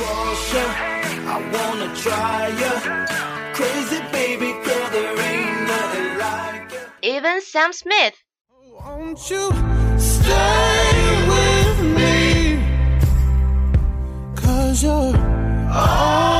there and watch me burn. But that's alright because I like the way it hurts. Now Lee, I wanna try ya Crazy baby girl there ain't nothing like even Sam Smith. Won't you stay with me Cause you're all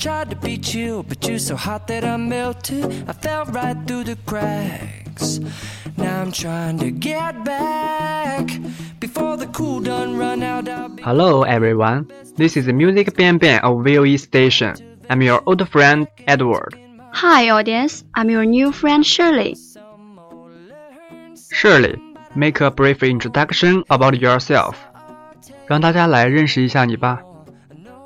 tried to beat you, but you're so hot that I melted. I fell right through the cracks. Now I'm trying to get back. Before the cool done run out, I'll be. Hello everyone, this is Music Bang Bang of VOE Station. I'm your old friend Edward. Hi, audience. I'm your new friend Shirley. Shirley, make a brief introduction about yourself. 让大家来认识一下你吧。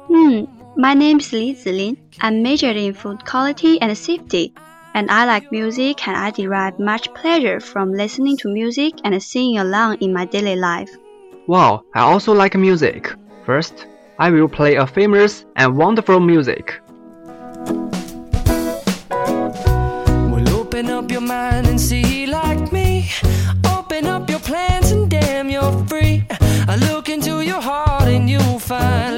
Hmm, my name is Li Zilin. I'm majored in food quality and safety, and I like music and I derive much pleasure from listening to music and singing along in my daily life. Wow, I also like music. First, I will play a famous and wonderful music. Well, open up your mind and see like me. Open up your plans and damn, you're free. I look into your heart and you'll find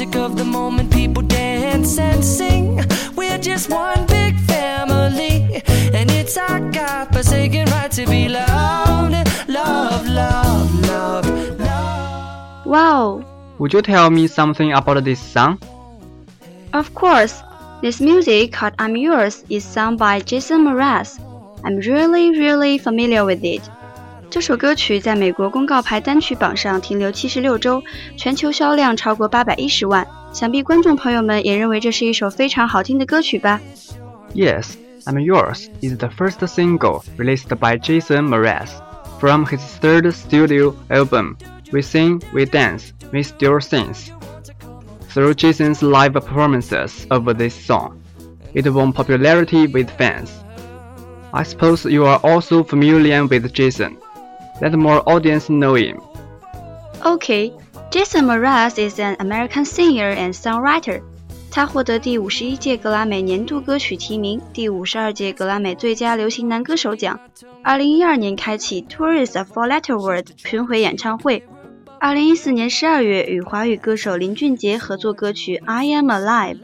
music of the moment, people dance and sing. We're just one big family, and it's our God forsaken right to be loved. Love, love, love, love. Wow, Would you tell me something about this song? of course. This music called I'm Yours is sung by Jason Mraz. I'm really, really familiar with it. 这首歌曲在美国公告牌单曲榜上停留七十六周，全球销量超过八百一十万。想必观众朋友们也认为这是一首非常好听的歌曲吧？ Yes, I'm Yours is the first single released by Jason Mraz from his third studio album, We Sing, We Dance, We Still Sings. Through Jason's live performances of this song, it won popularity with fans. I suppose you are also familiar with Jason. let more audience know him. Okay, Jason Mraz is an American singer and songwriter. 他获得第五十一届格莱美年度歌曲提名、第五十二届格莱美最佳流行男歌手奖。二零一二年开启 Tour Is a Four Letter Word 巡回演唱会。二零一四年十二月与华语歌手林俊杰合作歌曲《I Am Alive》。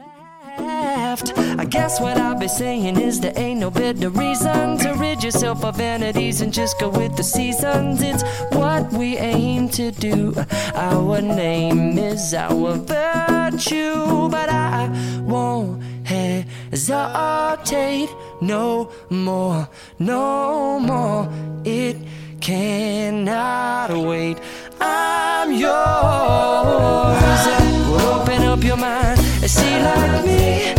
Left. I guess what I'll be saying is there ain't no better reason to rid yourself of vanities and just go with the seasons. It's what we aim to do. Our name is our virtue, but I won't hesitate no more, no more. It cannot wait. I'm yours. Open up your mind and see like me.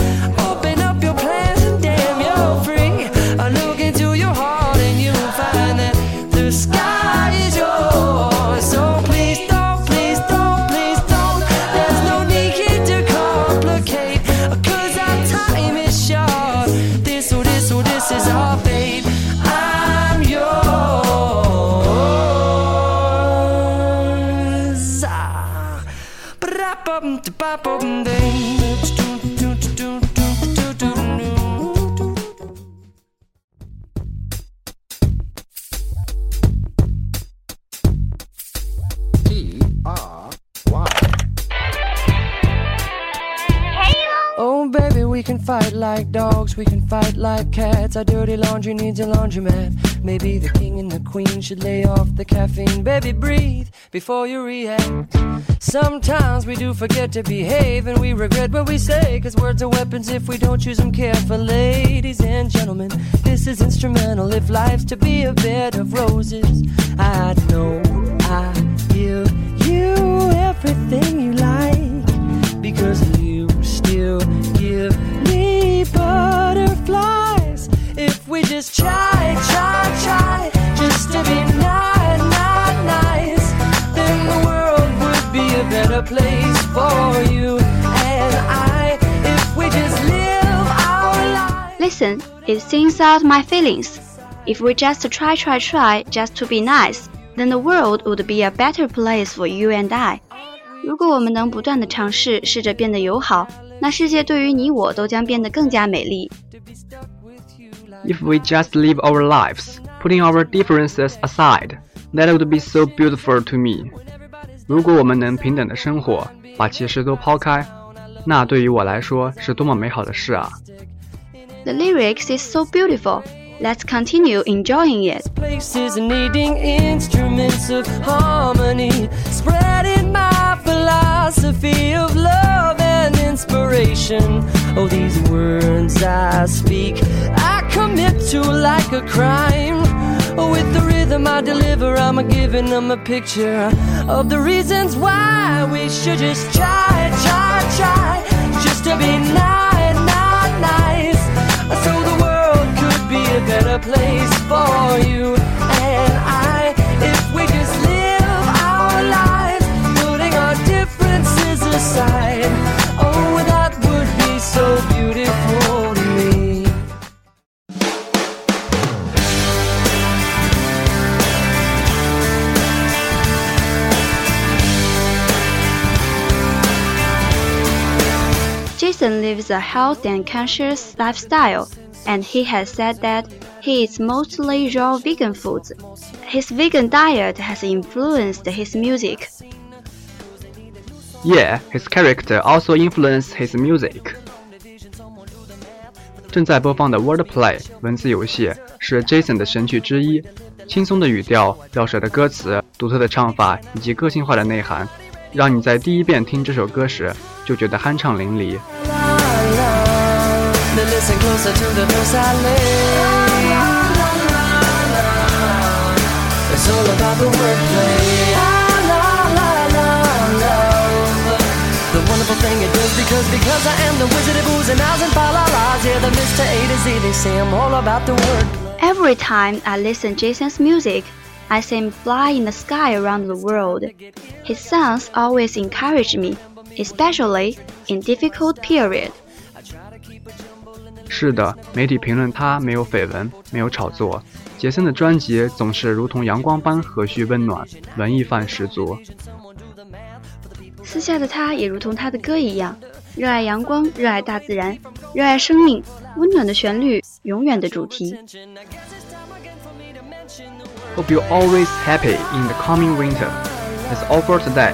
We can fight like dogs, we can fight like cats. Our dirty laundry needs a laundromat. Maybe the king and the queen should lay off the caffeine. Baby, breathe before you react. Sometimes we do forget to behave and we regret what we say. Cause words are weapons if we don't use them carefully. Ladies and gentlemen, this is instrumental. If life's to be a bed of roses, I know I give you everything you like because we just try, try, try, just to be not, not nice, then the world would be a better place for you and I. If we just live our lives. Listen, it sings out my feelings. If we just try, try, try, just to be nice, then the world would be a better place for you and I. 如果我们能不断的尝试，试着变得友好，那世界对于你我都将变得更加美丽。 If we just live our lives, putting our differences aside, that would be so beautiful to me. 如果我们能平等的生活，把歧视都抛开，那对于我来说是多么美好的事啊！ The lyrics is so beautiful. Let's continue enjoying it. places needing instruments of harmony, spreading my philosophy of love and inspiration. Oh, these words I speak, I commit to like a crime. With the rhythm I deliver, I'm a giving them a picture of the reasons why we should just try, try, try, just to be not, not nice. So the world could be a better place for you Jason lives a healthy and conscious lifestyle, and he has said that he eats mostly raw vegan foods. His vegan diet has influenced his music. Yeah, his character also influenced his music. 正在播放的 Wordplay 文字游戏是 Jason 的神曲之一，轻松的语调、绕舌的歌词、独特的唱法以及个性化的内涵，让你在第一遍听这首歌时 就觉得酣畅淋漓。 Now listen closer to the notes I lay. It's all about the wordplay. Ah, la, la, la, love. The wonderful thing it does because because I am the wizard of oohs and ahs and fa la la's. Yeah, the Mr. A to Z. They say I'm all about the wordplay. Every time I listen Jason's music, I see him fly in the sky around the world. His songs always encourage me, especially in difficult period. 是的，媒体评论他没有绯闻，没有炒作。杰森的专辑总是如同阳光般和煦温暖，文艺范十足。私下的他也如同他的歌一样，热爱阳光，热爱大自然，热爱生命，温暖的旋律，永远的主题。 Hope you always happy in the coming winter. That's all for today.